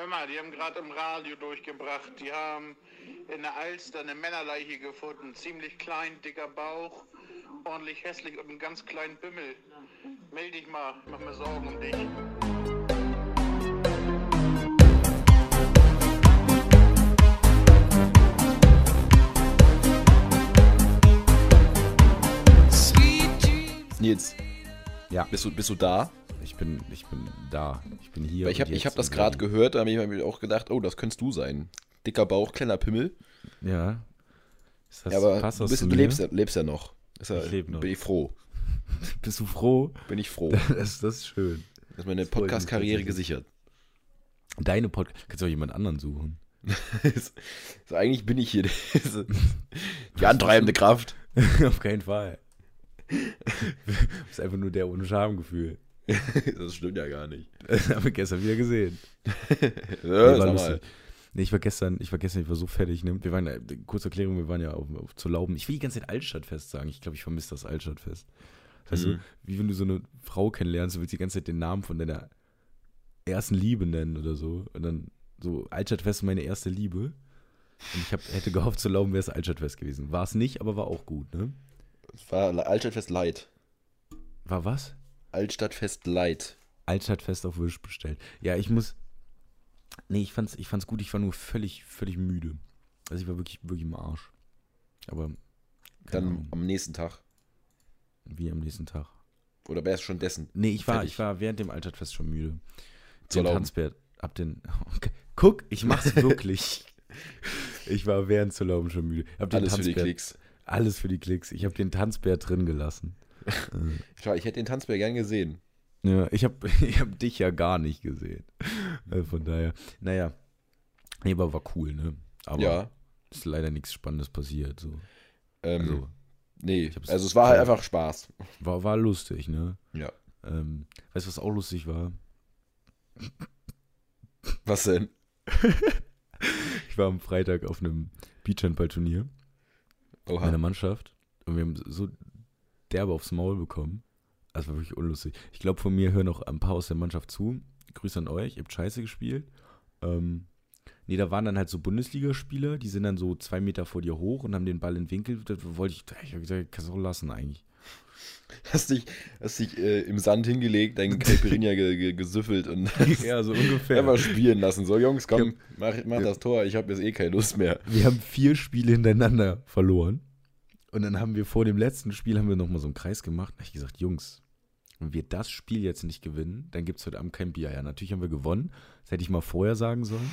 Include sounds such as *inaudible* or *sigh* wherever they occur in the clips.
Hör mal, die haben gerade im Radio durchgebracht. Die haben in der Alster eine Männerleiche gefunden. Ziemlich klein, dicker Bauch, ordentlich hässlich und einen ganz kleinen Bimmel. Meld dich mal, mach mir Sorgen um dich. Nils, Ja. bist du, bist du da? Ich bin, ich bin da. Ich bin hier. Weil ich habe hab das gerade gehört, da habe ich mir auch gedacht, oh, das könntest du sein. Dicker Bauch, kleiner Pimmel. Ja. Ist das, ja, aber passt du, das bist, du lebst, ja, lebst ja noch. Ist ja, Ich leb noch. Bin ich froh. *laughs* Bist du froh? Bin ich froh. *laughs* Das, das ist schön. Das ist meine Das Podcast-Karriere gesichert. Deine Podcast. Kannst du auch jemand anderen suchen? *laughs* so, eigentlich bin ich hier die, die antreibende Kraft. Auf keinen Fall. Du bist einfach nur der ohne Schamgefühl. *laughs* Das stimmt ja gar nicht. *laughs* Haben wir gestern wieder gesehen. *laughs* Ja, Nee, war. Nee, ich war gestern, ich war gestern, ich war so fertig. Ne? Wir waren, äh, kurze Erklärung, wir waren ja auf, auf zu Lauben. Ich will die ganze Zeit Altstadtfest sagen. Ich glaube, ich vermisse das Altstadtfest. Weißt Mhm. du, wie wenn du so eine Frau kennenlernst, du willst die ganze Zeit den Namen von deiner ersten Liebe nennen oder so. Und dann so, Altstadtfest ist meine erste Liebe. Und ich hab, hätte gehofft, zu Lauben wäre es Altstadtfest gewesen. War es nicht, aber war auch gut, ne? Es war Altstadtfest Light. War was? Altstadtfest Light. Altstadtfest auf Wisch bestellt. Ja, ich muss. Nee, ich fand's, ich fand's gut, ich war nur völlig, völlig müde. Also ich war wirklich, wirklich im Arsch. Aber Dann Ahnung, am nächsten Tag. wie am nächsten Tag. Oder wärst schon dessen? Nee, ich war, Fertig. ich war während dem Altstadtfest schon müde. Zur Den. Tanzbär, ab den. Okay. Guck, ich mach's *laughs* wirklich. ich war während zu Lauben schon müde. Hab den Alles für die Tanzbär- Klicks. Alles für die Klicks. Ich habe den Tanzbär drin gelassen. *laughs* Schau, ich hätte den Tanzbär gern gesehen. Ja, ich habe *laughs* ich hab dich ja gar nicht gesehen. Äh, Von daher, naja. Nee, aber war cool, ne? Aber ja. ist leider nichts Spannendes passiert. So. Ähm, Also, nee, also es war halt einfach Spaß. war, war lustig, ne? Ja. Ähm, weißt du, was auch lustig war? Was denn? *laughs* Ich war am Freitag auf einem Beachhandball-Turnier Oha. meiner Mannschaft und wir haben so derbe aufs Maul bekommen. Das war wirklich unlustig. Ich glaube, von mir hören auch ein paar aus der Mannschaft zu. Grüße an euch, ihr habt scheiße gespielt. Ähm, nee, da waren dann halt so Bundesligaspieler, die sind dann so zwei Meter vor dir hoch und haben den Ball in den Winkel. Da wollte ich, ich hab gesagt, kannst du auch lassen eigentlich. Hast dich, hast dich äh, im Sand hingelegt, deinen Caipirinha ge, ge, gesüffelt und *laughs* ja, so ungefähr. einfach spielen lassen. So, Jungs, komm, mach, mach das Tor, ich habe jetzt eh keine Lust mehr. Wir haben vier Spiele hintereinander verloren. Und dann haben wir vor dem letzten Spiel haben wir nochmal so einen Kreis gemacht. Da hab ich gesagt, Jungs, wenn wir das Spiel jetzt nicht gewinnen, dann gibt es heute Abend kein Bier. Ja, natürlich haben wir gewonnen. Das hätte ich mal vorher sagen sollen.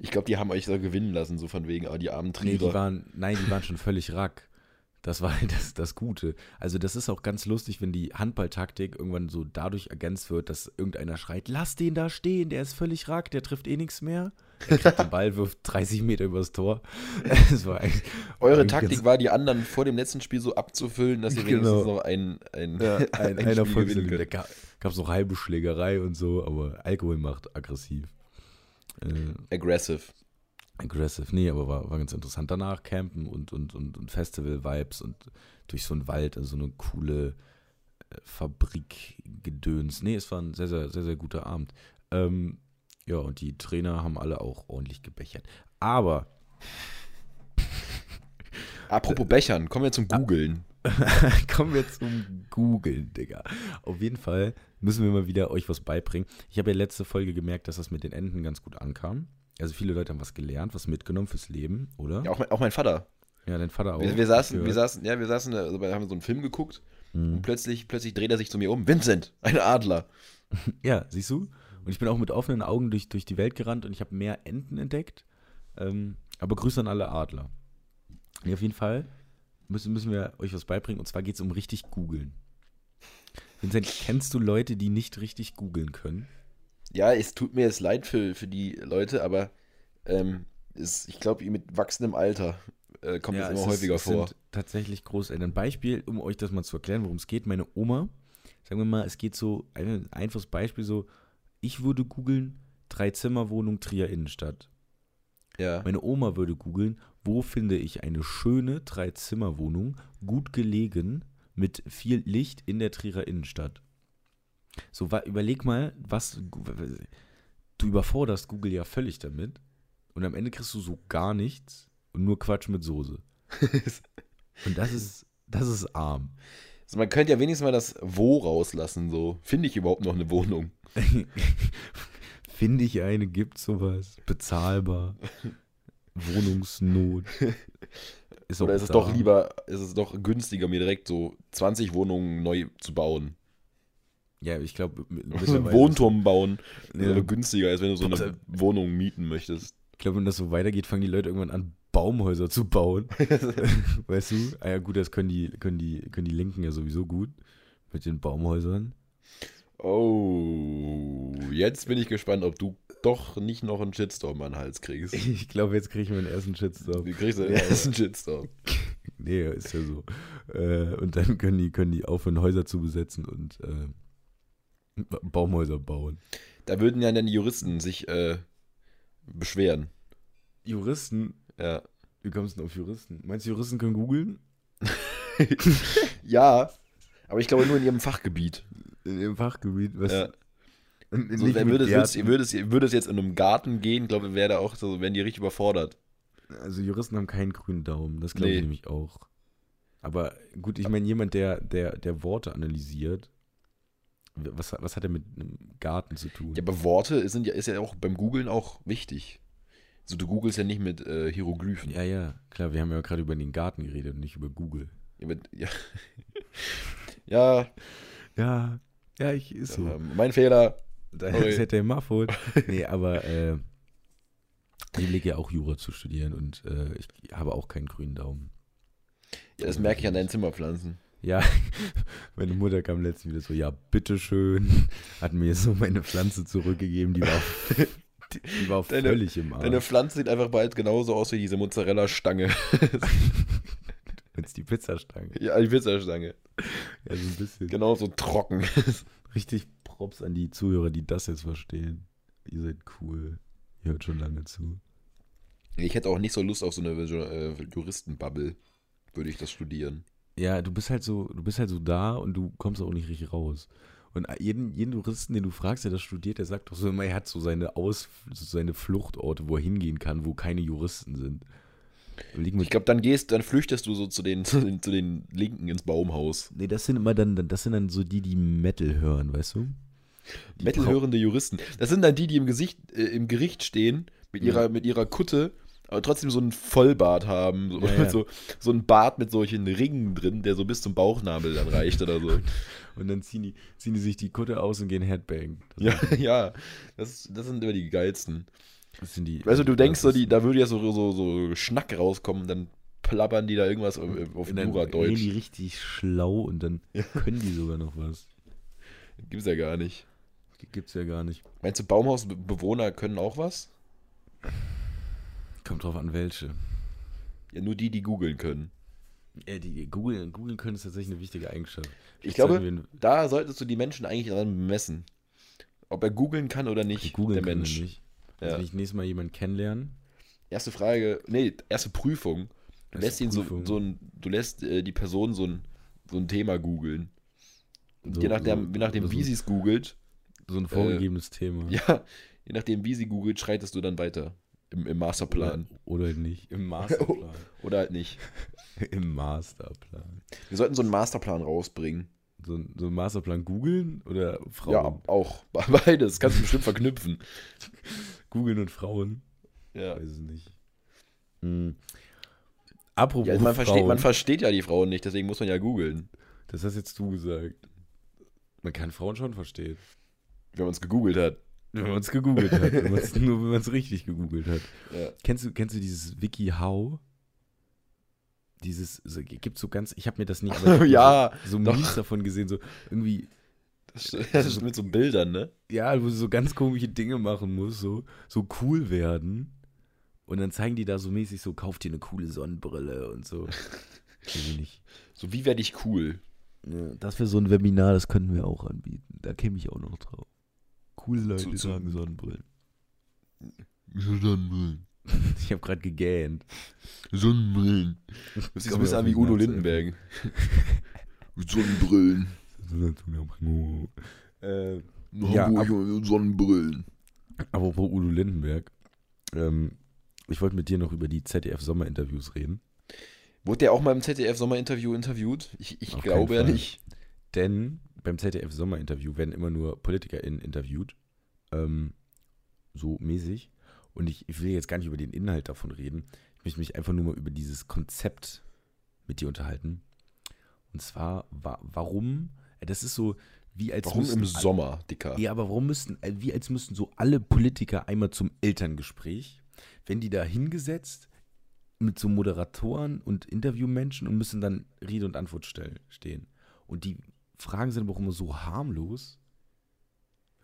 Ich glaube, die haben euch so gewinnen lassen, so von wegen, ah, die armen Nee, die Trierer. waren, nein, die waren schon völlig rack. Das war halt *laughs* das, das Gute. Also, das ist auch ganz lustig, wenn die Handballtaktik irgendwann so dadurch ergänzt wird, dass irgendeiner schreit: Lass den da stehen, der ist völlig rack, der trifft eh nichts mehr. Er kriegt den Ball, wirft *laughs* 30 Meter übers Tor. *laughs* Eigentlich, Eure Taktik war, die anderen vor dem letzten Spiel so abzufüllen, dass ihr Genau. wenigstens noch ein, ein, Ja, ein, ein einer Spiel Da gab es noch halbe Schlägerei und so, aber Alkohol macht aggressiv. Äh, Aggressive. Aggressive, nee, aber war, war ganz interessant. Danach campen und, und, und, und Festival-Vibes und durch so einen Wald, also so eine coole äh, Fabrik-Gedöns. Nee, es war ein sehr, sehr, sehr, sehr guter Abend. Ähm, ja, und die Trainer haben alle auch ordentlich gebechert. Aber *laughs* Apropos Bechern, kommen wir zum Googeln. *laughs* Kommen wir zum Googeln, Digga. Auf jeden Fall müssen wir mal wieder euch was beibringen. Ich habe ja letzte Folge gemerkt, dass das mit den Enten ganz gut ankam. Also viele Leute haben was gelernt, was mitgenommen fürs Leben, oder? Ja, auch, mein, auch mein Vater. Ja, dein Vater auch. Wir, wir, saßen, wir saßen, ja, wir saßen, also wir haben so einen Film geguckt Mhm. und plötzlich, plötzlich dreht er sich zu mir um. Vincent, ein Adler. *laughs* Ja, siehst du? Und ich bin auch mit offenen Augen durch, durch die Welt gerannt und ich habe mehr Enten entdeckt. Ähm, aber Grüße an alle Adler. Nee, auf jeden Fall müssen, müssen wir euch was beibringen und zwar geht es um richtig googeln. Vincent, kennst du Leute, die nicht richtig googeln können? Ja, es tut mir jetzt leid für, für die Leute, aber ähm, es, ich glaube, mit wachsendem Alter äh, kommt das es immer ist- häufiger es vor. Sind tatsächlich Großeltern. Beispiel, um euch das mal zu erklären, worum es geht. Meine Oma, sagen wir mal, es geht so, ein einfaches Beispiel so, ich würde googeln, Drei-Zimmer-Wohnung Trier Innenstadt. Ja. Meine Oma würde googeln, wo finde ich eine schöne Drei-Zimmer-Wohnung, gut gelegen, mit viel Licht in der Trierer Innenstadt. So, überleg mal, was. du überforderst Google ja völlig damit. Und am Ende kriegst du so gar nichts und nur Quatsch mit Soße. *laughs* und das ist, das ist arm. Also man könnte ja wenigstens mal das Wo rauslassen, so. Finde ich überhaupt noch eine Wohnung? *laughs* Finde ich eine, gibt sowas. Bezahlbar. Wohnungsnot. Ist Oder ist es doch lieber, ist es doch günstiger, mir direkt so 20 Wohnungen neu zu bauen? Ja, ich glaube, so einen Wohnturm bauen, ja. ist günstiger, als wenn du so eine Wohnung mieten möchtest. Ich glaube, wenn das so weitergeht, fangen die Leute irgendwann an, Baumhäuser zu bauen. *laughs* *laughs* weißt du? Ah ja, gut, das können die, können die, können die Linken ja sowieso gut mit den Baumhäusern. Oh, jetzt bin ich gespannt, ob du doch nicht noch einen Shitstorm an den Hals kriegst. *laughs* Ich glaube, jetzt kriege ich meinen ersten Shitstorm. Du kriegst den ersten Shitstorm. nee, ist ja so. Äh, und dann können die, können die aufhören, Häuser zu besetzen und äh, *laughs* Baumhäuser bauen. Da würden ja dann die Juristen sich äh, beschweren. Juristen? Ja. Wie kommst du denn auf Juristen? Meinst du, Juristen können googeln? *laughs* ja, aber ich glaube nur in ihrem Fachgebiet. In ihrem Fachgebiet? Was? Ja. So, wenn würde es, würde, es, würde es jetzt in einem Garten gehen, glaube ich, wäre da auch so, wären die richtig überfordert. Also Juristen haben keinen grünen Daumen, das glaube nee. ich nämlich auch. Aber gut, ich meine, jemand, der, der, der Worte analysiert, was, was hat er mit einem Garten zu tun? Ja, aber Worte sind ja, ist ja auch beim Googlen auch wichtig. So, du googelst ja nicht mit äh, Hieroglyphen. Ja, ja, klar, wir haben ja gerade über den Garten geredet und nicht über Google. Ja, mit, ja. *laughs* ja. Ja, ja, ich ist so. Ja, mein Fehler. Das hätte er Mufford. Nee, aber äh, ich lege ja auch Jura zu studieren und äh, ich habe auch keinen grünen Daumen. Ja, das merke ich an deinen Zimmerpflanzen. Ja, *laughs* meine Mutter kam letztens wieder so, ja, bitteschön, hat mir so meine Pflanze zurückgegeben, die war, *laughs* die, die war deine, völlig im Arsch. Deine Pflanze sieht einfach bald genauso aus wie diese Mozzarella-Stange. *laughs* Jetzt die Pizzastange. Ja, die Pizzastange. Ja, so ein bisschen. Genauso trocken. Richtig Props an die Zuhörer, die das jetzt verstehen. Ihr seid cool. Ihr hört schon lange zu. Ich hätte auch nicht so Lust auf so eine äh, Juristenbubble, würde ich das studieren. Ja, du bist halt so, du bist halt so da und du kommst auch nicht richtig raus. Und jeden, jeden Juristen, den du fragst, der das studiert, der sagt doch so immer, er hat so seine Aus, so seine Fluchtorte, wo er hingehen kann, wo keine Juristen sind. Ich glaube, dann gehst, dann flüchtest du so zu den, zu den, zu den Linken ins Baumhaus. Nee, das sind immer dann, das sind dann so die, die Metal hören, weißt du? Metal-hörende Juristen. Das sind dann die, die im, Gesicht, äh, im Gericht stehen, mit ihrer, ja. mit ihrer Kutte, aber trotzdem so einen Vollbart haben. So, ja, ja. *laughs* so, so ein Bart mit solchen Ringen drin, der so bis zum Bauchnabel dann reicht oder so. *laughs* Und dann ziehen die, ziehen die sich die Kutte aus und gehen Headbang. ja, *laughs* ja. Das, das sind immer die geilsten. Das sind die. Weißt du, du denkst so, die, da würde ja so, so, so Schnack rauskommen, dann plappern die da irgendwas auf, auf Jura-Deutsch. die richtig schlau und dann ja. können die sogar noch was. Gibt's ja gar nicht. Gibt's ja gar nicht. Meinst du, Baumhausbewohner können auch was? Kommt drauf an, welche. Ja, nur die, die googeln können. Ja, die googeln, googeln können ist tatsächlich eine wichtige Eigenschaft. Ich, ich glaube, da solltest du die Menschen eigentlich dran messen. Ob er googeln kann oder nicht, der Mensch. Nicht. Also ja. wenn ich nächstes Mal jemanden kennenlernen. Erste Frage, nee, erste Prüfung. Du erste lässt ihn so, so ein, du lässt äh, die Person so ein, so ein Thema googeln. So, je nachdem, so, je nachdem wie sie es googelt. So ein vorgegebenes äh, Thema. *laughs* Ja, je nachdem, wie sie googelt, schreitest du dann weiter. Im, im Masterplan. Oder, oder halt nicht. Im Masterplan. *laughs* oder halt nicht. Im Masterplan. Wir sollten so einen Masterplan rausbringen. So, so einen Masterplan googeln oder Frauen? Ja, auch. *laughs* Beides. Kannst du bestimmt verknüpfen. *laughs* googeln und Frauen? Ja. Weiß es nicht. Hm. Apropos ja, man, versteht, man versteht ja die Frauen nicht, deswegen muss man ja googeln. Das hast jetzt du gesagt. Man kann Frauen schon verstehen. Wenn man es gegoogelt hat. Wenn man es gegoogelt hat. *laughs* nur wenn man es richtig gegoogelt hat. Ja. Kennst, du, kennst du dieses WikiHow? Dieses, so, gibt so ganz, ich habe mir das nicht, *laughs* ja, so, so Memes davon gesehen, so irgendwie. Das, das ist mit so Bildern, ne? Ja, wo du so ganz komische Dinge machen musst, so, so cool werden. Und dann zeigen die da so mäßig so, kauf dir eine coole Sonnenbrille und so. *laughs* So, wie werde ich cool? Ja, das wäre so ein Webinar, das könnten wir auch anbieten. Da käme ich auch noch drauf. Coole Leute zu, zu tragen Sonnenbrillen. Sonnenbrillen. *laughs* Ich habe gerade gegähnt. Sonnenbrillen. Das sieht so ein bisschen an wie Udo Lindenberg. Sonnenbrillen. äh, ja, ab, Sonnenbrillen. Apropos Udo Lindenberg. Ähm, ich wollte mit dir noch über die ZDF-Sommerinterviews reden. Wurde der auch mal im ZDF-Sommerinterview interviewt? Ich, ich glaube ja nicht. Denn beim ZDF-Sommerinterview werden immer nur PolitikerInnen interviewt. Ähm, so mäßig. Und ich, ich will jetzt gar nicht über den Inhalt davon reden. Ich möchte mich einfach nur mal über dieses Konzept mit dir unterhalten. Und zwar, wa warum, äh, das ist so, wie als Warum im alle- Sommer, Dicker? Ja, aber warum müssten, äh, wie als müssten so alle Politiker einmal zum Elterngespräch, wenn die da hingesetzt mit so Moderatoren und Interviewmenschen und müssen dann Rede und Antwort stell, stehen. Und die Fragen sind aber auch immer so harmlos.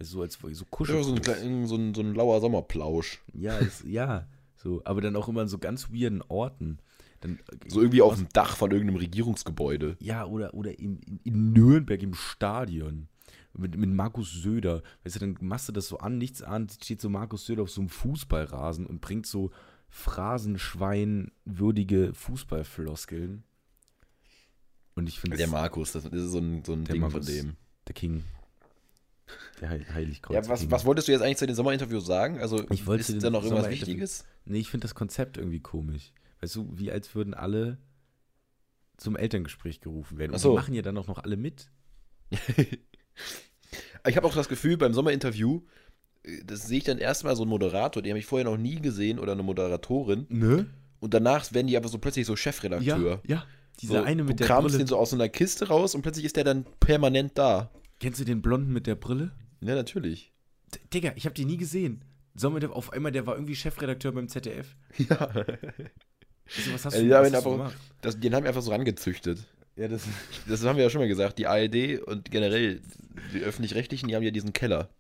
So als so Ja, so, ein, so, ein, so ein lauer Sommerplausch. Ja, es, ja, so, aber dann auch immer an so ganz weirden Orten. Dann, äh, So irgendwie auf dem Dach von irgendeinem Regierungsgebäude. Ja, oder, oder in, in, in Nürnberg im Stadion. Mit, mit Markus Söder. Weißt du, dann machst du das so an, nichts an, steht so Markus Söder auf so einem Fußballrasen und bringt so phrasenschweinwürdige Fußballfloskeln. Und ich finde Der Markus, das ist so ein, so ein Ding Markus. von dem. der King. Der Heil Heiligkreuz. Ja, was, was wolltest du jetzt eigentlich zu den Sommerinterviews sagen? Also, Ich wollte ist da noch irgendwas Wichtiges? Nee, ich finde das Konzept irgendwie komisch. Weißt du, wie als würden alle zum Elterngespräch gerufen werden. Und so. die machen ja dann auch noch alle mit. *laughs* Ich habe auch das Gefühl, beim Sommerinterview, äh, das sehe ich dann erstmal so einen Moderator, den habe ich vorher noch nie gesehen, oder eine Moderatorin. Ne? Und danach werden die aber so plötzlich so Chefredakteur. Ja, ja. Dieser so, eine mit du der Brille. den so aus so einer Kiste raus und plötzlich ist der dann permanent da. Kennst du den Blonden mit der Brille? Ja, natürlich. D Digga, ich habe den nie gesehen. Sommer, der auf einmal, der war irgendwie Chefredakteur beim ZDF. *laughs* Ja. Also, was hast Äh, du, ja, was hast du gemacht? Das, den haben wir einfach so rangezüchtet. Ja, das, *laughs* Das haben wir ja schon mal gesagt. Die ARD und generell die Öffentlich-Rechtlichen, die haben ja diesen Keller,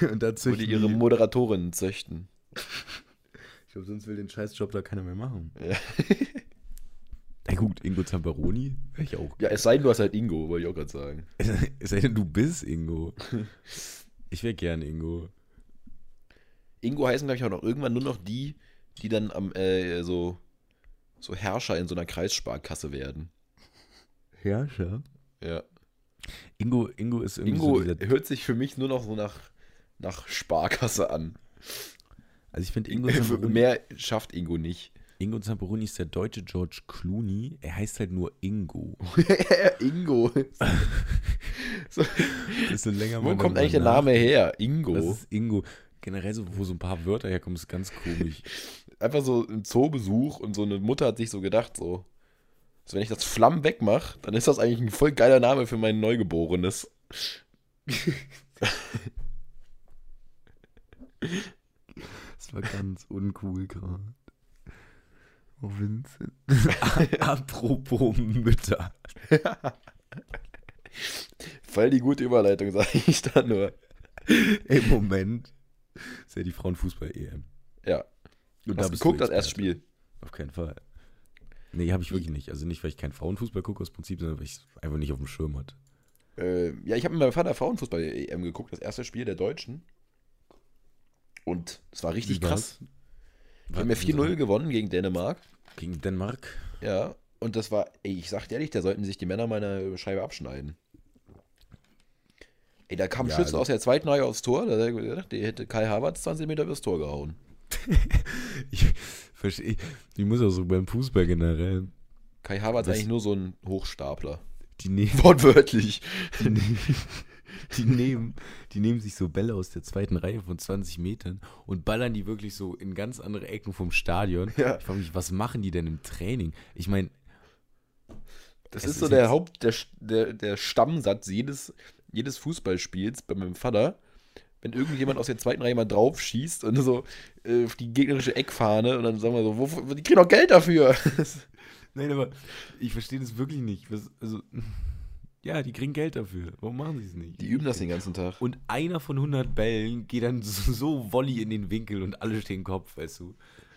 *laughs* und da wo züchten die ihre Moderatorinnen züchten. Ich glaube, sonst will den Scheißjob da keiner mehr machen. Ja. Na gut, Ingo Zamperoni wäre ich auch. Ja, es sei denn, du hast halt Ingo, wollte ich auch gerade sagen. *laughs* Es sei denn, du bist Ingo. *laughs* Ich wäre gern Ingo. Ingo heißen, glaube ich, auch noch irgendwann nur noch die, die dann am, äh, so, so Herrscher in so einer Kreissparkasse werden. Herrscher? Ja. Ingo, Ingo ist irgendwie Ingo so hört sich für mich nur noch so nach, nach Sparkasse an. Also ich finde *laughs* Ingo Mehr schafft Ingo nicht. Ingo Zamperoni ist der deutsche George Clooney. Er heißt halt nur Ingo. *laughs* Ingo. *laughs* so, Das ist so länger wo kommt eigentlich der Name her? Ingo. Das ist Ingo. Generell so, wo so ein paar Wörter herkommen, ist ganz komisch. Einfach so ein Zoobesuch und so eine Mutter hat sich so gedacht, so, so wenn ich das Flamm wegmache, dann ist das eigentlich ein voll geiler Name für mein Neugeborenes. *laughs* Das war ganz uncool gerade. Oh, Vincent. *laughs* Apropos Mütter. Voll die gute Überleitung, sage ich da nur. Im Moment ist ja die Frauenfußball-EM. Ja. Und Du hast bist geguckt, du das erste. Spiel. Auf keinen Fall. Nee, habe ich wirklich nicht. Also nicht, weil ich keinen Frauenfußball gucke aus Prinzip, sondern weil ich es einfach nicht auf dem Schirm hatte. Äh, ja, ich habe mit meinem Vater Frauenfußball-EM geguckt, das erste Spiel der Deutschen. Und es war richtig krass. Wir haben ja 4-0 gewonnen gegen Dänemark. Gegen Dänemark. Ja. Und das war, ey, ich sag dir ehrlich, da sollten sich die Männer meine Scheibe abschneiden. Ey, da kam Ja, Schütze also- aus der zweiten Reihe aufs Tor, da gedacht, der hätte Kai Havertz 20 Meter übers Tor gehauen. *laughs* Ich verstehe. Ich muss auch so beim Fußball generell. Kai Havertz Das- eigentlich nur so ein Hochstapler. Die nehmen, Wortwörtlich. die, nehmen, *laughs* *laughs* die, nehmen, die nehmen sich so Bälle aus der zweiten Reihe von 20 Metern und ballern die wirklich so in ganz andere Ecken vom Stadion. Ja. Ich frage mich, was machen die denn im Training? Ich meine, Das ist so ist der Haupt, der, der, der Stammsatz jedes, jedes Fußballspiels bei meinem Vater. Wenn irgendjemand aus der zweiten Reihe mal drauf schießt und so äh, auf die gegnerische Eckfahne und dann sagen wir so, wo, die kriegen doch Geld dafür. *laughs* nein, aber ich verstehe das wirklich nicht. Was, also, ja, die kriegen Geld dafür. Warum machen sie es nicht? Die üben das den ganzen Tag. Und einer von 100 Bällen geht dann *laughs* so, Volley in den Winkel und alle stehen Kopf, weißt du.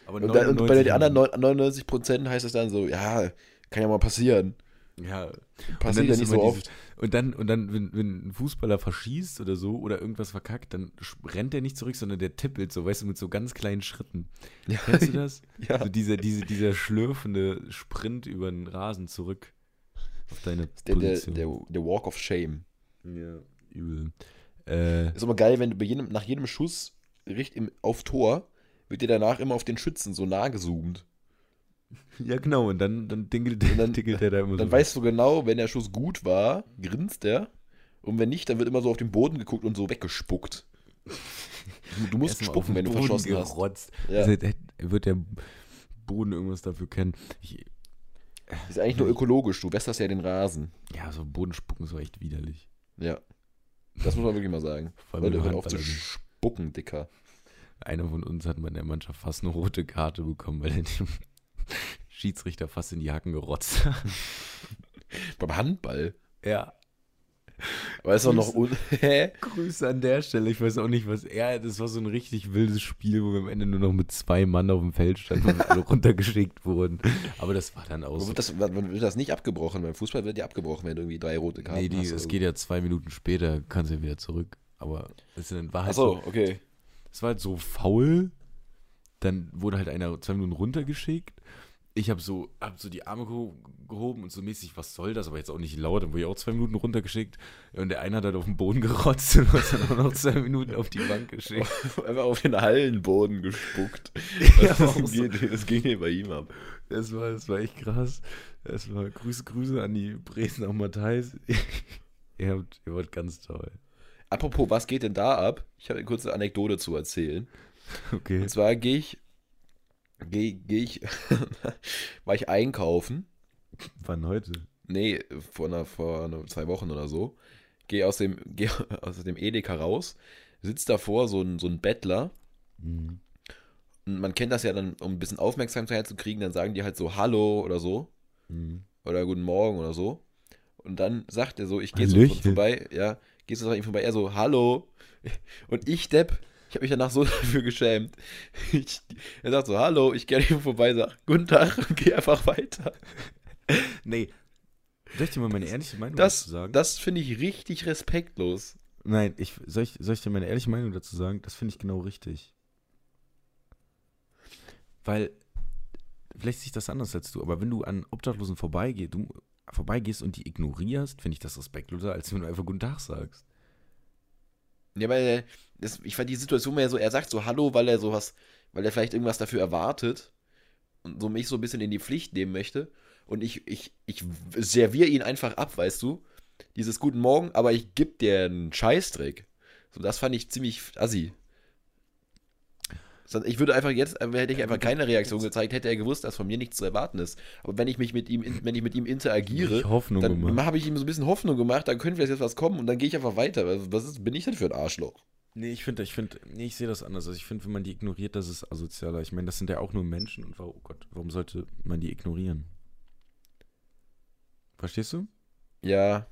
Aber Und, dann, und bei 99 den anderen neun- 99 Prozent heißt es dann so, ja, kann ja mal passieren. Ja, Passiert ja nicht so dieses- oft. Und dann, und dann wenn, wenn ein Fußballer verschießt oder so oder irgendwas verkackt, dann rennt der nicht zurück, sondern der tippelt so, weißt du, mit so ganz kleinen Schritten. Ja, Kennst du das? *laughs* Ja. So dieser, diese, dieser schlürfende Sprint über den Rasen zurück auf deine Der, der, Position. der, der Walk of Shame. ja, übel. Äh, Ist aber geil, wenn du bei jedem, nach jedem Schuss Richt im, auf Tor, wird dir danach immer auf den Schützen so nah gezoomt. *laughs* Ja, genau, und dann, dann dingelt, und dann, dingelt der da immer Dann so. weißt du genau, wenn der Schuss gut war, grinst er. Und wenn nicht, dann wird immer so auf den Boden geguckt und so weggespuckt. Du, du musst Erstmal spucken, wenn du Boden verschossen hast. gerotzt. Ja. Also, der- wird der Boden irgendwas dafür kennen. Ich, Ist eigentlich nur ökologisch, du wässerst ja den Rasen. ja, so Bodenspucken ist so echt widerlich. Ja. Das muss man wirklich mal sagen. Vor allem, Leute, du hört auf zu spucken, Dicker. Einer von uns hat mal in der Mannschaft fast eine rote Karte bekommen, weil er dem *laughs* Schiedsrichter fast in die Hacken gerotzt hat. Beim Handball. Ja. Ist doch noch. Un? *laughs* Grüße an der Stelle. Ich weiß auch nicht, was er. Das war so ein richtig wildes Spiel, wo wir am Ende nur noch mit zwei Mann auf dem Feld standen und alle *laughs* runtergeschickt wurden. Aber das war dann auch so. Wird das, wird das nicht abgebrochen? Beim Fußball wird ja abgebrochen, wenn du irgendwie drei rote Karten Nee, die, hast. es geht ja zwei Minuten später, kannst du ja wieder zurück. Aber es war halt Achso, so, okay. es war halt so faul. Dann wurde halt einer zwei Minuten runtergeschickt. Ich habe so, hab so die Arme geho gehoben und so mäßig, was soll das? Aber jetzt auch nicht laut. Dann wurde ich auch zwei Minuten runtergeschickt. Und der eine hat halt auf den Boden gerotzt *laughs* und hat dann auch noch zwei Minuten auf die Bank geschickt. *laughs* Einfach auf den Hallenboden gespuckt. *laughs* Ja, Das, auch so. ging, das ging hier bei ihm ab. Das war, das war echt krass. Das war Grüße, Grüße an die Dresdner Matthijs. ihr, habt, ihr wart ganz toll. Apropos, was geht denn da ab? Ich habe eine kurze Anekdote zu erzählen. Okay. Und zwar gehe ich, gehe geh ich, *laughs* war ich einkaufen. Wann heute? Nee, vor, einer, vor einer, zwei Wochen oder so. Gehe aus dem, *laughs* geh aus dem Edeka raus, sitzt davor so ein, so ein Bettler. Mhm. Und man kennt das ja dann, um ein bisschen Aufmerksamkeit zu kriegen, dann sagen die halt so Hallo oder so. Mhm. Oder Guten Morgen oder so. Und dann sagt er so, ich gehe so vorbei, ja, gehst du so ihm vorbei, er so, Hallo. *laughs* Und ich, Depp, ich habe mich danach so *laughs* dafür geschämt. Ich, er sagt so, Hallo, ich gehe ihm vorbei, sag, Guten Tag *laughs* und gehe einfach weiter. Nee. Soll ich dir mal meine ehrliche Meinung Das, dazu sagen? das finde ich richtig respektlos. Nein, ich, soll, ich, soll ich dir meine ehrliche Meinung dazu sagen? Das finde ich genau richtig. Weil, vielleicht sehe ich das anders als du, aber wenn du an Obdachlosen vorbeigehst, du vorbeigehst und die ignorierst, finde ich das respektloser, als wenn du einfach Guten Tag sagst. Ja, weil das, ich fand die Situation mehr so, er sagt so Hallo, weil er sowas, weil er vielleicht irgendwas dafür erwartet und so mich so ein bisschen in die Pflicht nehmen möchte. Und ich, ich, ich serviere ihn einfach ab, weißt du? Dieses Guten Morgen, aber ich gebe dir einen Scheißdreck. So, das fand ich ziemlich assi. Ich würde einfach jetzt, äh, hätte ich einfach keine Reaktion gezeigt, hätte er gewusst, dass von mir nichts zu erwarten ist. Aber wenn ich mich mit ihm, wenn ich mit ihm interagiere, Hoffnung dann habe ich ihm so ein bisschen Hoffnung gemacht, dann könnte vielleicht jetzt was kommen und dann gehe ich einfach weiter. Was was ist, bin ich denn für ein Arschloch? Nee, ich finde, ich finde, nee, ich sehe das anders. Also ich finde, wenn man die ignoriert, das ist asozialer. Ich meine, das sind ja auch nur Menschen und oh Gott, warum sollte man die ignorieren? Verstehst du? Ja,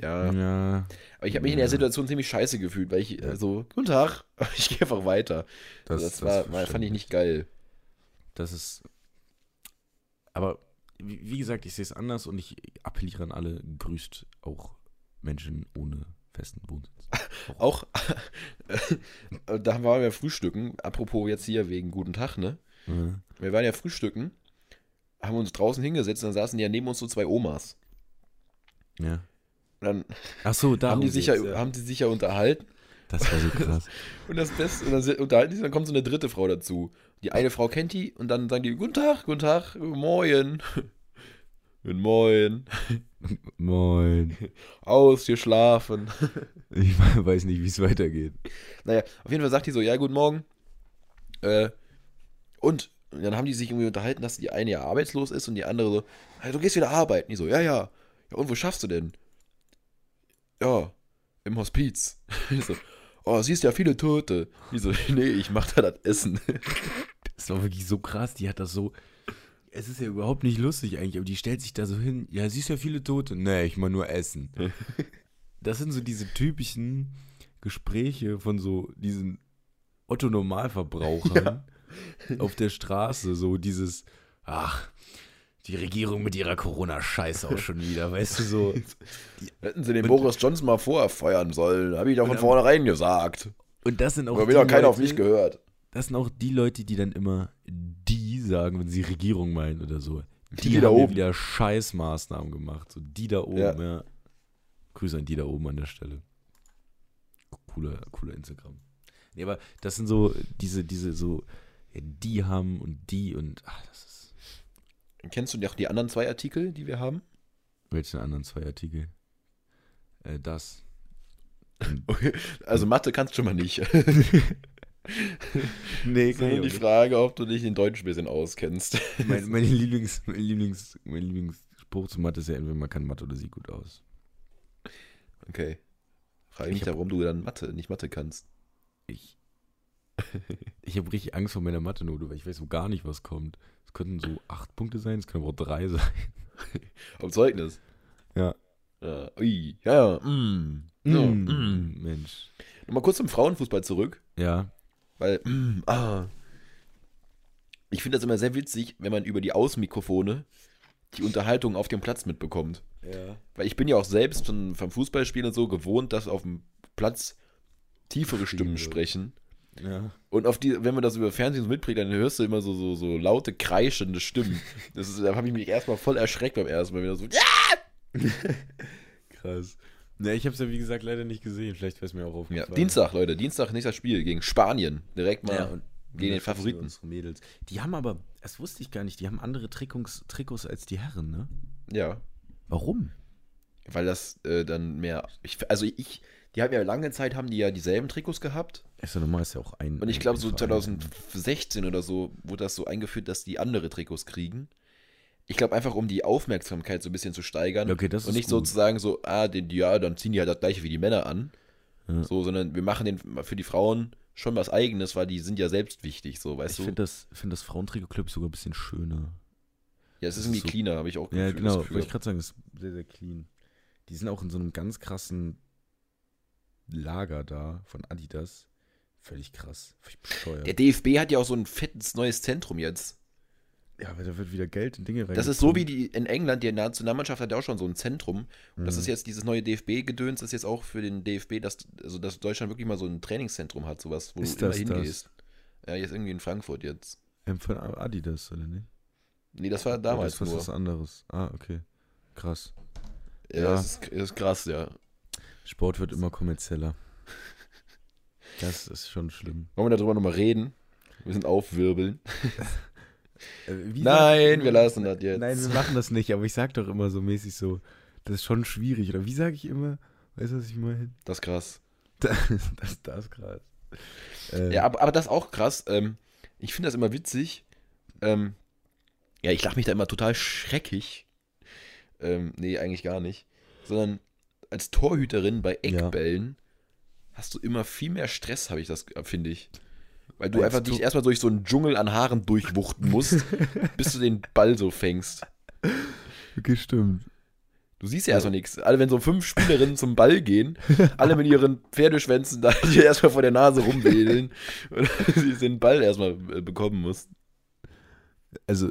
ja. Ja. Aber ich habe mich in der Ja. Situation ziemlich scheiße gefühlt, weil ich äh, so, guten Tag, *laughs* ich gehe einfach weiter. Das, das, war, war, fand ich nicht geil. Das ist. Aber wie, wie gesagt, ich sehe es anders und ich appelliere an alle, grüßt auch Menschen ohne festen Wohnsitz. *laughs* Auch, *laughs* äh, da waren wir frühstücken, apropos jetzt hier wegen guten Tag, ne? Ja. Wir waren ja frühstücken, haben uns draußen hingesetzt und dann saßen ja neben uns so zwei Omas. ja. Dann Ach so, da haben die, sich ja, haben die sich ja unterhalten Das war so krass. *laughs* und das Beste, und dann unterhalten die sich, dann kommt so eine dritte Frau dazu. Die eine Frau kennt die und dann sagen die, guten Tag, guten Tag, moin. *laughs* Guten Moin. *laughs* Moin. Ausgeschlafen. Ich weiß nicht, wie es weitergeht. Naja, auf jeden Fall sagt die so, ja, guten Morgen. Äh, und Und dann haben die sich irgendwie unterhalten, dass die eine ja arbeitslos ist und die andere so, hey, du gehst wieder arbeiten. Die so, ja, ja. Ja, und wo schaffst du denn? Ja, im Hospiz. *laughs* Ich so, oh, siehst ja viele Tote. Die so, *laughs* nee, ich mach da das Essen. *laughs* Das war wirklich so krass. Die hat das so. Es ist ja überhaupt nicht lustig eigentlich, aber die stellt sich da so hin. Ja, siehst ja viele Tote. Nee, ich mal nur essen. Das sind so diese typischen Gespräche von so diesen Otto-Normalverbrauchern auf der Straße. So dieses, ach, die Regierung mit ihrer Corona-Scheiße auch schon wieder, weißt du so. *laughs* Hätten sie den Und- Boris Johnson mal vorher feuern sollen. Habe ich doch von vornherein gesagt. Und das sind auch Aber die wieder keiner auf Leute- mich gehört. Das sind auch die Leute, die dann immer die sagen, wenn sie Regierung meinen oder so. Die, Die haben da oben. wieder Scheißmaßnahmen gemacht. So die da oben, Ja. ja. Grüße an die da oben an der Stelle. Cooler, cooler Instagram. Nee, aber das sind so diese, diese so, ja, die haben und die und ach, das ist. Kennst du auch die anderen zwei Artikel, die wir haben? Welchen anderen zwei Artikel? Äh, das. *laughs* Okay. Also Mathe kannst du schon mal nicht. *laughs* nee, Ist nur die Frage, ob du dich in Deutsch ein bisschen auskennst. *laughs* mein, mein, Lieblings, mein, Lieblings, mein Lieblingsspruch zu Mathe ist ja entweder man kann Mathe oder sieht gut aus. Okay. Frage mich Ich hab- warum du dann Mathe, nicht Mathe kannst. Ich, ich habe richtig Angst vor meiner Mathe-Note, weil ich weiß so gar nicht, was kommt. Es könnten so acht Punkte sein, es können aber auch drei sein. *laughs* Am Zeugnis. Ja. Ja, ui, ja, ja, mm. So, Mm, mm. Mensch. Nochmal kurz zum Frauenfußball zurück, Ja. weil, mm, ah. Ich finde das immer sehr witzig, wenn man über die Außenmikrofone die Unterhaltung auf dem Platz mitbekommt. Ja. Weil ich bin ja auch selbst von, vom Fußballspielen und so gewohnt, dass auf dem Platz tiefere Stimmen sprechen. Ja. Und auf die, wenn man das über Fernsehen so mitkriegt, dann hörst du immer so, so, so laute, kreischende Stimmen. Das ist, da habe ich mich erstmal voll erschreckt beim ersten Mal wieder so. Ja! *laughs* Krass. Ne, ich habe es ja wie gesagt leider nicht gesehen. Vielleicht wäre es mir auch ja, aufgefallen. Dienstag, Leute, Dienstag nächstes Spiel gegen Spanien. Direkt mal Ja, gegen den Favoriten. Mädels. Die haben aber, das wusste ich gar nicht, die haben andere Trikots, Trikots als die Herren, ne? Ja, Warum? weil das äh, dann mehr. Ich, also ich, die haben ja lange Zeit haben die ja dieselben Trikots gehabt. Ist ja normal, ist ja auch ein. Und ich glaube, so ein Verein. 2016 oder so wurde das so eingeführt, dass die andere Trikots kriegen. Ich glaube einfach, um die Aufmerksamkeit so ein bisschen zu steigern. Okay, das und ist nicht gut. sozusagen so, ah, den, ja, dann ziehen die halt das gleiche wie die Männer an. Ja. So, sondern wir machen den für die Frauen schon was Eigenes, weil die sind ja selbst wichtig, so, weißt Ich du? finde das, find das Frauentrikot, glaube ich, sogar ein bisschen schöner. ja, es ist das irgendwie so- cleaner, habe ich auch Ja, genau, das wollte ich gerade sagen, ist sehr, sehr clean. Die sind auch in so einem ganz krassen Lager da von Adidas. Völlig krass. Völlig bescheuert. Der DFB hat ja auch so ein fettes neues Zentrum jetzt. ja, aber da wird wieder Geld in Dinge rein. Das ist so wie die in England, die Nationalmannschaft hat ja auch schon so ein Zentrum. Und das Mhm. ist jetzt dieses neue DFB-Gedöns, ist jetzt auch für den DFB, dass, also dass Deutschland wirklich mal so ein Trainingszentrum hat, sowas, wo Ist du das immer das? hingehst. Ja, jetzt irgendwie in Frankfurt jetzt. Ähm, von Adidas, oder nicht? Nee, das war damals ist was nur. was anderes. Ah, okay. Krass. Ja, Ja. Das, ist, das ist krass, ja. Sport wird immer kommerzieller. Das ist schon schlimm. Wollen wir darüber nochmal reden? Wir sind aufwirbeln. Äh, wie Nein, wir lassen das jetzt. Nein, wir machen das nicht, aber ich sag doch immer so mäßig so, das ist schon schwierig. Oder wie sage ich immer? Weißt du, was ich meine? Das ist krass. *laughs* Das, das, das ist krass. Äh, Ja, aber, aber das ist auch krass. Ähm, ich finde das immer witzig. Ähm, ja, ich lache mich da immer total schreckig. Ähm, nee, eigentlich gar nicht. Sondern als Torhüterin bei Ja. Hast du immer viel mehr Stress, habe ich das, finde ich. Weil du einfach dich Tor- erstmal durch so einen Dschungel an Haaren durchwuchten musst, *laughs* bis du den Ball so fängst. Okay, stimmt. Du siehst ja erstmal nichts. Alle, wenn so fünf Spielerinnen zum Ball gehen, *laughs* alle mit ihren Pferdeschwänzen da dir erstmal vor der Nase rumwedeln *laughs* und sie den Ball erstmal äh, bekommen musst. Also,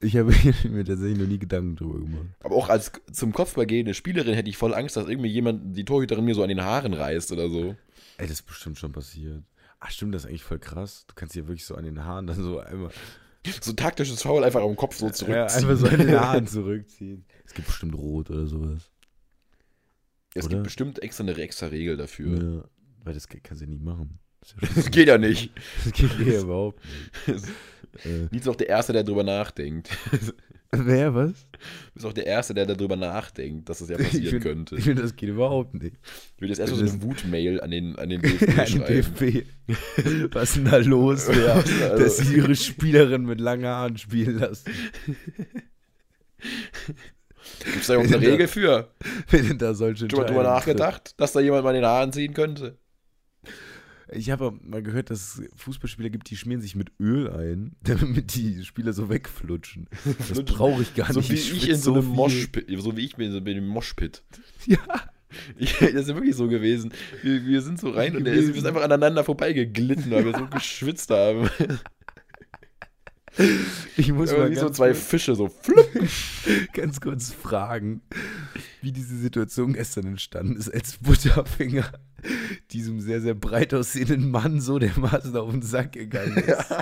ich habe *laughs* mir tatsächlich noch nie Gedanken drüber gemacht. Aber auch als zum Kopfball gehende Spielerin hätte ich voll Angst, dass irgendwie jemand die Torhüterin mir so an den Haaren reißt oder so. Ey, das ist bestimmt schon passiert. Ach, stimmt, das ist eigentlich voll krass. Du kannst hier wirklich so an den Haaren dann so einmal. So ein taktisches Foul einfach am Kopf so zurückziehen. Ja, einfach so an den *laughs* Haaren zurückziehen. Es gibt bestimmt Rot oder sowas. es oder? gibt bestimmt extra eine extra Regel dafür. Ja, weil das kannst du ja nie machen. Das, Das geht ja nicht. Das geht ja überhaupt nicht. *laughs* Nils ist auch der Erste, der drüber nachdenkt. wer, was? Du bist auch der Erste, der darüber nachdenkt, dass es ja Ich passieren find- könnte. Ich finde, das geht überhaupt nicht. Ich würde jetzt erstmal so das- eine Wutmail an den, an den *laughs* DFB An schreiben. Was ist denn da los, *laughs* wer, da dass sie ihre Spielerin mit langen Haaren spielen lassen? Gibt es da irgendeine Regel für? Wenn denn da solche Schon mal drüber nachgedacht, dass da jemand mal den Haaren ziehen könnte? Ich habe mal gehört, dass es Fußballspieler gibt, die schmieren sich mit Öl ein, *laughs* damit die Spieler so wegflutschen. Das brauche ich gar So nicht. wie ich schwitz in so einem. Moshpit, so wie ich bin in so einem Moshpit. *laughs* Ja. Ich, das ist ja wirklich so gewesen. Wir, wir sind so rein und der ist, wir sind einfach aneinander vorbeigeglitten, weil wir so *laughs* geschwitzt haben. *laughs* Ich muss mal Wie so ganz, zwei kurz, Fische, so flupp. *laughs* ganz kurz fragen, wie diese Situation gestern entstanden ist, als Butterfinger *laughs* diesem sehr, sehr breit aussehenden Mann so dermaßen auf den Sack gegangen ist.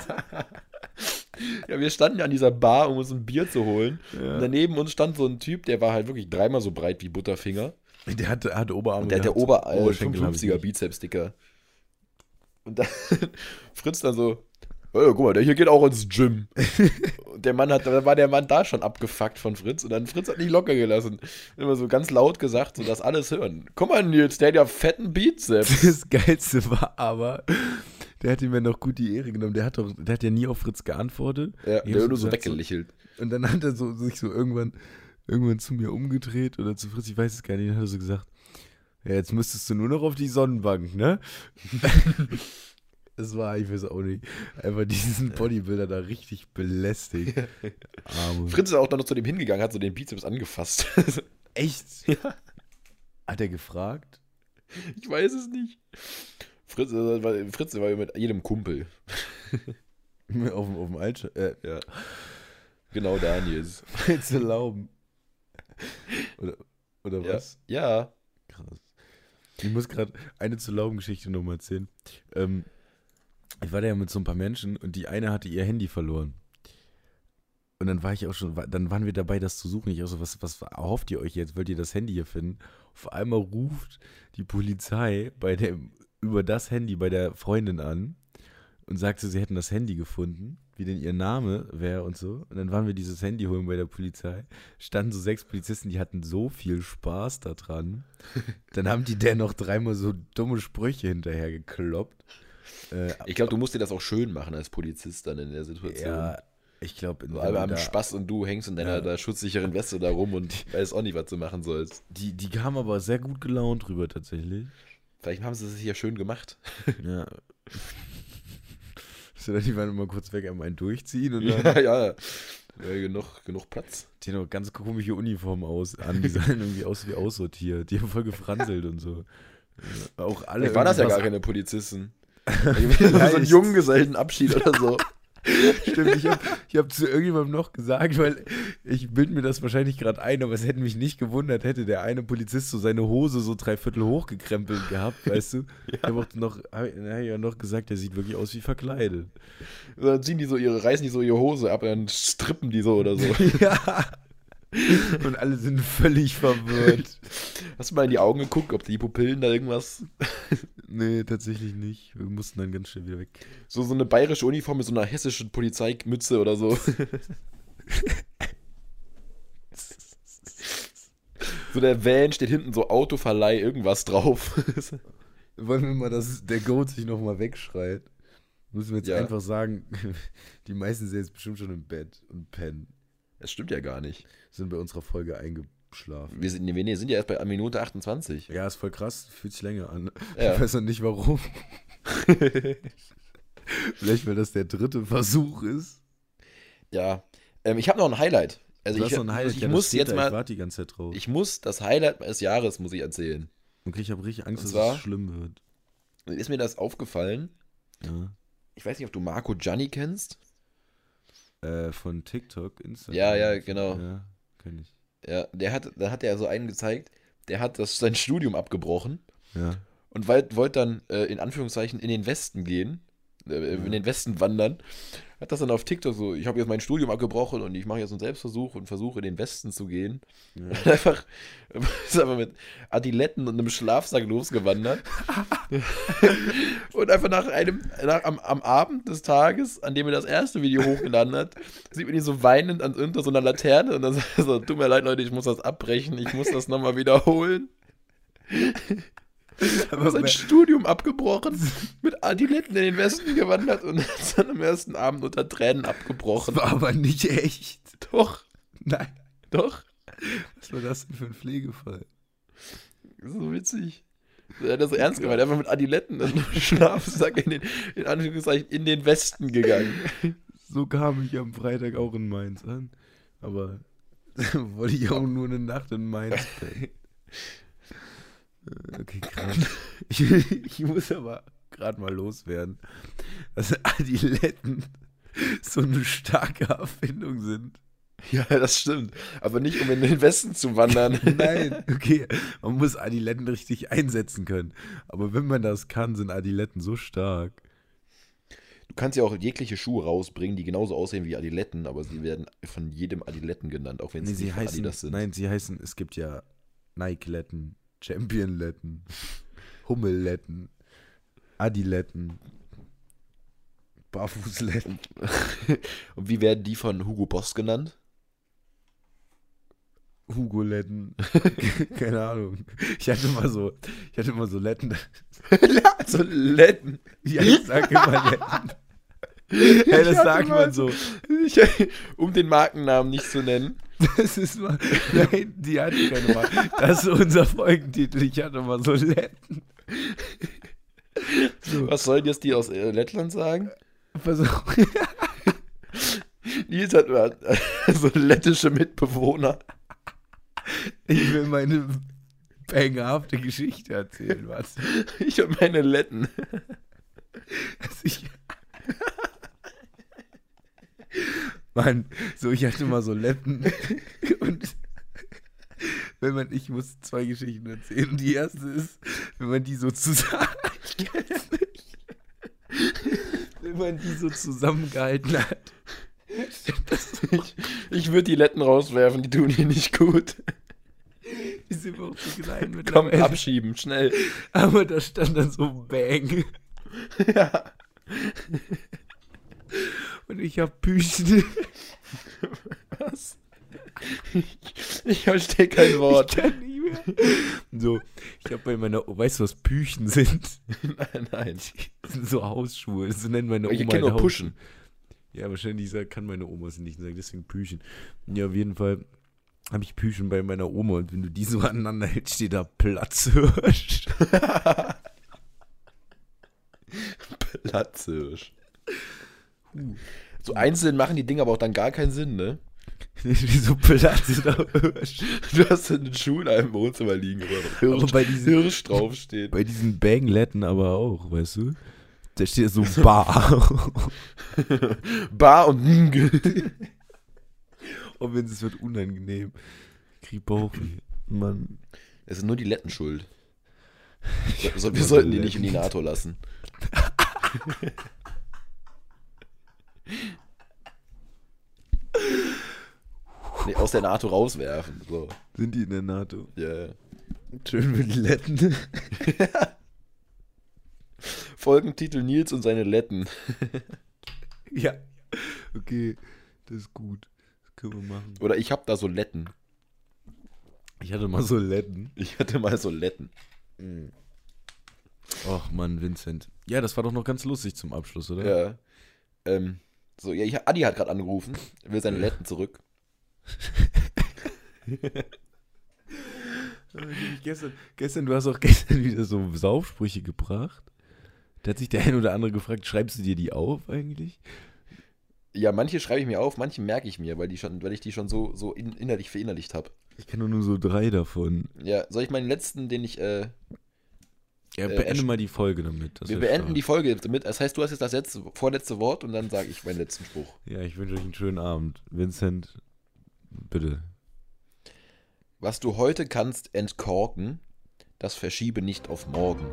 Ja, wir standen ja an dieser Bar, um uns ein Bier zu holen. Ja. Und daneben uns stand so ein Typ, der war halt wirklich dreimal so breit wie Butterfinger. Der hatte, hatte Oberarme Und der hat der gehabt. Ober äh, Oberschenkel hab ich 55er nicht. Bizeps, Dicker. Und dann Fritz dann so, oh, guck mal, der hier geht auch ins Gym. und *laughs* der Mann hat, da war der Mann da schon abgefuckt von Fritz und dann Fritz hat nicht locker gelassen. Immer so ganz laut gesagt, so dass alles hören. Guck mal, Nils, der hat ja fetten Bizeps. *laughs* Das Geilste war aber, der hat ihm ja noch gut die Ehre genommen. Der hat doch, der hat ja nie auf Fritz geantwortet. Ja, Ich der hat nur so weggelächelt. Und dann hat er so, sich so irgendwann, irgendwann zu mir umgedreht oder zu Fritz, ich weiß es gar nicht, und hat er so gesagt, ja, jetzt müsstest du nur noch auf die Sonnenbank, ne? *laughs* Es war, ich weiß auch nicht, einfach diesen Bodybuilder da richtig belästigt. Fritz ist auch dann noch zu dem hingegangen, hat so den Bizeps angefasst. *laughs* Echt? Ja. Hat er gefragt? ich weiß es nicht. Fritz, äh, war- Fritz war ja mit jedem Kumpel. *laughs* Auf, dem- auf dem Altsch äh, Ja. Genau, Daniels. *laughs* zu erlauben. Oder, oder Ja. was? Ja. Krass. Ich muss gerade eine zu lauben Geschichte nochmal erzählen. Ähm, ich war da ja mit so ein paar Menschen und die eine hatte ihr Handy verloren. Und dann war ich auch schon, dann waren wir dabei, das zu suchen. Ich auch so, was, was erhofft ihr euch jetzt? Wollt ihr das Handy hier finden? Auf einmal ruft die Polizei bei dem, über das Handy bei der Freundin an und sagte, sie hätten das Handy gefunden, wie denn ihr Name wäre und so. Und dann waren wir dieses Handy holen bei der Polizei. Standen so sechs Polizisten, die hatten so viel Spaß daran. *laughs* Dann haben die der noch dreimal so dumme Sprüche hinterher gekloppt. Äh, Ich glaube, du musst dir das auch schön machen als Polizist dann in der Situation. ja, ich glaube, So alle haben Spaß und du hängst in deiner Ja. da schutzsicheren Weste da rum und weißt auch nicht, was du machen sollst. Die, die kamen aber sehr gut gelaunt rüber tatsächlich. Vielleicht haben sie es hier schön gemacht. *laughs* Ja. *laughs* So, die waren immer kurz weg, einmal einen durchziehen und dann Ja, ja. ja genug, genug Platz. die haben noch ganz komische Uniformen aus an, die sahen irgendwie aus wie aussortiert. Die haben voll gefranselt und so. Ja, *laughs* Auch alle. Vielleicht waren das ja gar keine Polizisten. *laughs* so ein Vielleicht. Junggesellenabschied oder so. *laughs* Stimmt, ich habe ich hab zu irgendjemandem noch gesagt, weil ich bild mir das wahrscheinlich gerade ein, aber es hätte mich nicht gewundert, hätte der eine Polizist so seine Hose so dreiviertel hochgekrempelt gehabt, *laughs* weißt du? Ich habe auch noch, hab, ja noch gesagt, der sieht wirklich aus wie verkleidet. Dann ziehen die so ihre, reißen die so ihre Hose ab und dann strippen die so oder so. ja. Und alle sind völlig verwirrt. Hast du mal in die Augen geguckt, ob die Pupillen da irgendwas. Nee, tatsächlich nicht. Wir mussten dann ganz schnell wieder weg. So, so eine bayerische Uniform mit so einer hessischen Polizeimütze oder so. *laughs* so der Van steht hinten so Autoverleih, irgendwas drauf. *laughs* Wollen wir mal, dass der Goat sich nochmal wegschreit? Müssen wir jetzt Ja. einfach sagen, *laughs* die meisten sind jetzt bestimmt schon im Bett und pennen. Das stimmt ja gar nicht. Sind bei unserer Folge eingeschlafen. Wir sind, wir sind ja erst bei Minute 28. Ja, ist voll krass, fühlt sich länger an. Ja. Ich weiß noch nicht warum. *laughs* Vielleicht, weil das der dritte Versuch ist. Ja. Ähm, ich habe noch ein Highlight. Also Du ich, hast noch ein Highlight, ich ja, muss jetzt da, mal. Ich warte die ganze Zeit drauf. Ich muss das Highlight des Jahres muss ich erzählen. okay, ich habe richtig Angst, Und dass zwar- es schlimm wird. Ist mir das aufgefallen? Ja. Ich weiß nicht, ob du Marco Gianni kennst. Äh, von TikTok, Instagram. Ja, ja, genau. Ja, kenn ich. Ja, der hat, da hat er so einen gezeigt, der hat das, sein Studium abgebrochen Ja. und wollte wollt dann äh, in Anführungszeichen in den Westen gehen, äh, in den Westen wandern. Hat das dann auf TikTok so, ich habe jetzt mein Studium abgebrochen und ich mache jetzt einen Selbstversuch und versuche in den Westen zu gehen. ja. *laughs* einfach, ist einfach mit Adiletten und einem Schlafsack losgewandert. *laughs* und einfach nach einem, nach, am, am Abend des Tages, an dem er das erste Video hochgeladen hat, sieht man ihn so weinend an unter so einer Laterne und dann sagt *laughs* er so, tut mir leid, Leute, ich muss das abbrechen, ich muss das nochmal wiederholen. *laughs* Aber sein Studium abgebrochen, mit Adiletten in den Westen gewandert und hat dann am ersten Abend unter Tränen abgebrochen. war aber nicht echt. Doch, Nein. doch. Was war das denn für ein Pflegefall? So witzig. Er hat das so ernst gemeint, einfach mit Adiletten und Schlafsack in den, in Anführungszeichen, in den Westen gegangen. So kam ich am Freitag auch in Mainz an. Aber *laughs* wollte ich auch nur eine Nacht in Mainz *laughs* pennen. Äh, Okay, krass. *laughs* Ich, ich muss aber gerade mal loswerden, dass Adiletten *laughs* so eine starke Erfindung sind. Ja, das stimmt. Aber nicht, um in den Westen zu wandern. *laughs* Nein, okay. Man muss Adiletten richtig einsetzen können. Aber wenn man das kann, sind Adiletten so stark. Du kannst ja auch jegliche Schuhe rausbringen, die genauso aussehen wie Adiletten, aber sie werden von jedem Adiletten genannt, auch wenn Nee, sie nicht heißen, Adidas sind. nein, sie heißen, es gibt ja Nike-Letten, Champion-Letten, Hummel-Letten, Adiletten. Barfußletten. *laughs* Und wie werden die von Hugo Boss genannt? Hugo-Letten. *laughs* Keine Ahnung. Ich hatte mal so, ich hatte mal so Letten. *laughs* so Letten. Ja, ich sag immer Letten. Ja, das sagt man so. Ich, um den Markennamen nicht zu nennen. *laughs* Das ist mal. Nein, die hatte keine mal. Das ist unser Folgentitel. Ich hatte mal so Letten. So. Was sollen jetzt die aus äh, Lettland sagen? Versuch. *laughs* Nils hat äh, *laughs* so lettische Mitbewohner. Ich will meine bangerhafte Geschichte erzählen, was? Ich und meine Letten. Also ich, Mann, so ich hatte mal so Letten *laughs* und wenn man, ich muss zwei Geschichten erzählen. Die erste ist, wenn man die so zusammen, ich kenn's nicht. wenn man die so zusammengehalten hat. Ich, ich würde die Letten rauswerfen, die tun hier nicht gut. Die sind auch so klein Komm, mittlerweile. abschieben, schnell. Aber da stand dann so Bang. Ja. Und ich hab Büchen. *laughs* Was? Ich, ich verstehe kein Wort. Ich kann nicht mehr. So, ich habe bei meiner, weißt du, was Püchen sind? *laughs* Nein, nein. Das sind so Hausschuhe. So nennen meine Oma Ich kenne halt nur Pushen. Ja, wahrscheinlich kann meine Oma es nicht sagen, deswegen Püchen. Ja, auf jeden Fall habe ich Püchen bei meiner Oma und wenn du die so *laughs* aneinander hältst, steht da Platzhirsch. Platzhirsch. So einzeln machen die Dinge aber auch dann gar keinen Sinn, ne? *laughs* Wieso Platzhirsch? *laughs* Du hast einen Schuh in einem Wohnzimmer liegen, wo Hirsch, Aber bei diesen- Hirsch draufsteht. Bei diesen Bangletten aber auch, weißt du? Da steht so *laughs* Bar. Bar und Und wenn es wird unangenehm. Krieg Bauchweh. Mann. Es sind nur die Letten schuld. So, wir so sollten die nicht in die. NATO lassen. Nee, aus der NATO rauswerfen. So. Sind die in der NATO? Ja. Schön mit Letten. *laughs* Folgentitel Nils und seine Letten. *laughs* ja. Okay, das ist gut. Das können wir machen. Oder ich hab da so Letten. Ich hatte mal so Letten. Ich hatte mal so Letten. Ach Mann, Vincent. Ja, das war doch noch ganz lustig zum Abschluss, oder? Ja. Ähm, so, ja, ich, Adi hat gerade angerufen. Er will seine Letten zurück. *laughs* Gestern, gestern, du hast auch gestern wieder so Saufsprüche gebracht. Da hat sich der ein oder andere gefragt, schreibst du dir die auf eigentlich? Ja, manche schreibe ich mir auf, manche merke ich mir, weil, die schon, weil ich die schon so, so in, innerlich verinnerlicht habe. Ich kenne nur so drei davon. Ja, soll ich meinen letzten, den ich. Äh, Ja, Äh, beende erst- mal die Folge damit. das wir beenden stark. die Folge damit. Das heißt, du hast jetzt das letzte, vorletzte Wort und dann sage ich meinen letzten Spruch. Ja, ich wünsche euch einen schönen Abend. Vincent, bitte. Was du heute kannst entkorken, das verschiebe nicht auf morgen.